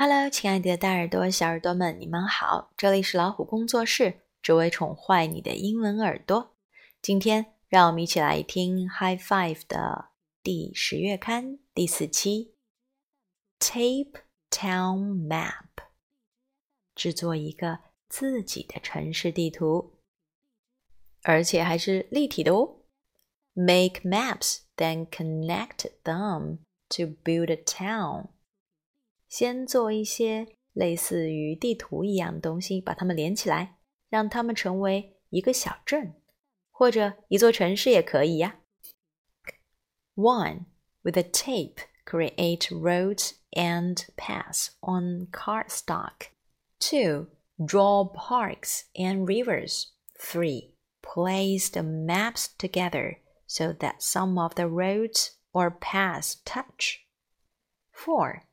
Hello，亲爱的大耳朵、小耳朵们，你们好！这里是老虎工作室，只为宠坏你的英文耳朵。今天，让我们一起来听《High Five》的第十月刊第四期，Tape Town Map，制作一个自己的城市地图，而且还是立体的哦。Make maps, then connect them to build a town. 先做一些类似于地图一样的东西，把它们连起来，让它们成为一个小镇或者一座城市也可以呀。One, with a tape, create roads and paths on cardstock. Two, draw parks and rivers. Three, place the maps together so that some of the roads or paths touch. Four,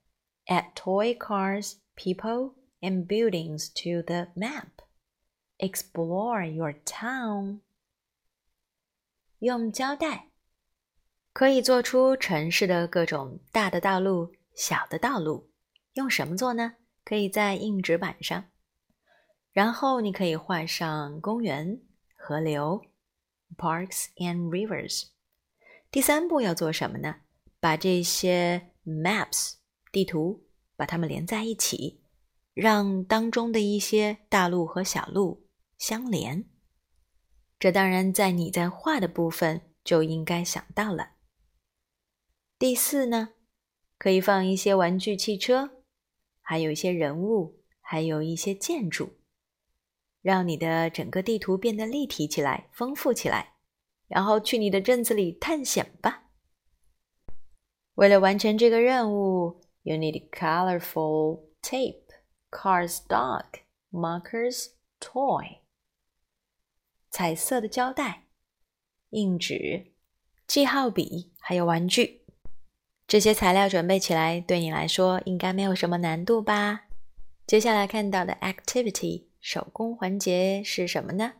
Add toy cars, people, and buildings to the map. Explore your town. 用胶带可以做出城市的各种大的道路、小的道路。用什么做呢？可以在硬纸板上，然后你可以画上公园、河流 （parks and rivers）。第三步要做什么呢？把这些 maps。地图把它们连在一起，让当中的一些大路和小路相连。这当然在你在画的部分就应该想到了。第四呢，可以放一些玩具汽车，还有一些人物，还有一些建筑，让你的整个地图变得立体起来、丰富起来。然后去你的镇子里探险吧。为了完成这个任务。You need colorful tape, cardstock, markers, toy. 彩色的胶带、硬纸、记号笔，还有玩具。这些材料准备起来，对你来说应该没有什么难度吧？接下来看到的 activity 手工环节是什么呢？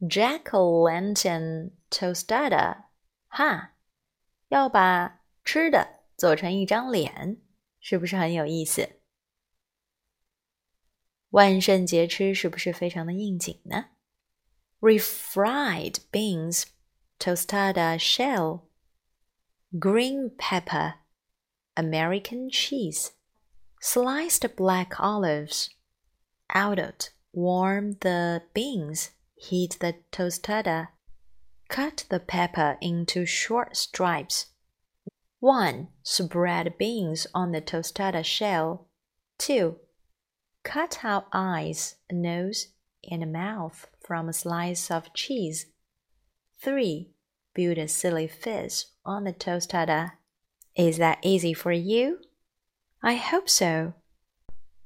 Jack o' lantern tostada，哈，要把吃的做成一张脸。 是不是很有意思？万圣节吃是不是非常的应景呢？Refried beans, tostada shell, green pepper, American cheese, sliced black olives. Out it, warm the beans, heat the tostada, cut the pepper into short stripes 1. Spread beans on the tostada shell. 2. Cut out eyes, a nose, and a mouth from a slice of cheese. 3. Build a silly fish on the tostada. Is that easy for you? I hope so.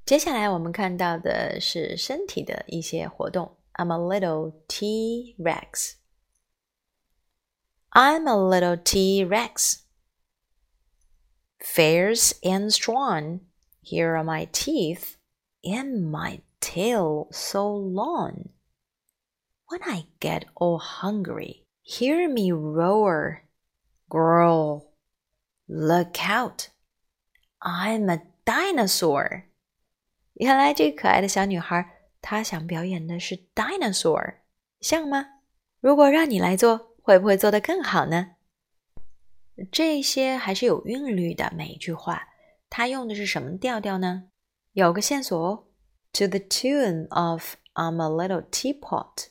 接下来我们看到的是身体的一些活动。I'm a little T-Rex. I'm a little T-Rex. Fierce and strong, here are my teeth, and my tail so long. When I get all hungry, hear me roar, growl. Look out, I'm a dinosaur. 原来这可爱的小女孩，她想表演的是 dinosaur，像吗？如果让你来做，会不会做得更好呢？ 这些还是有韵律的。每一句话，它用的是什么调调呢？有个线索哦，To the tune of "I'm a little teapot"。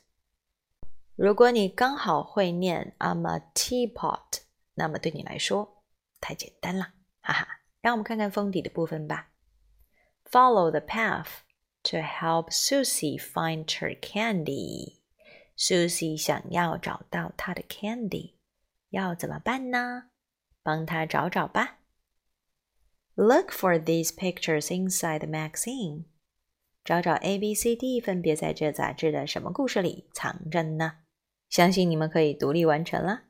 如果你刚好会念 "I'm a teapot"，那么对你来说太简单了，哈哈。让我们看看封底的部分吧。Follow the path to help Susie find her candy。Susie 想要找到她的 candy，要怎么办呢？帮他找找吧。Look for these pictures inside the magazine。找找 A、B、C、D 分别在这杂志的什么故事里藏着呢？相信你们可以独立完成了。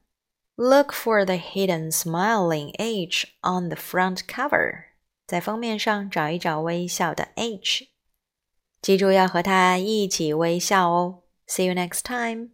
Look for the hidden smiling H on the front cover。在封面上找一找微笑的 H。记住要和他一起微笑哦。See you next time.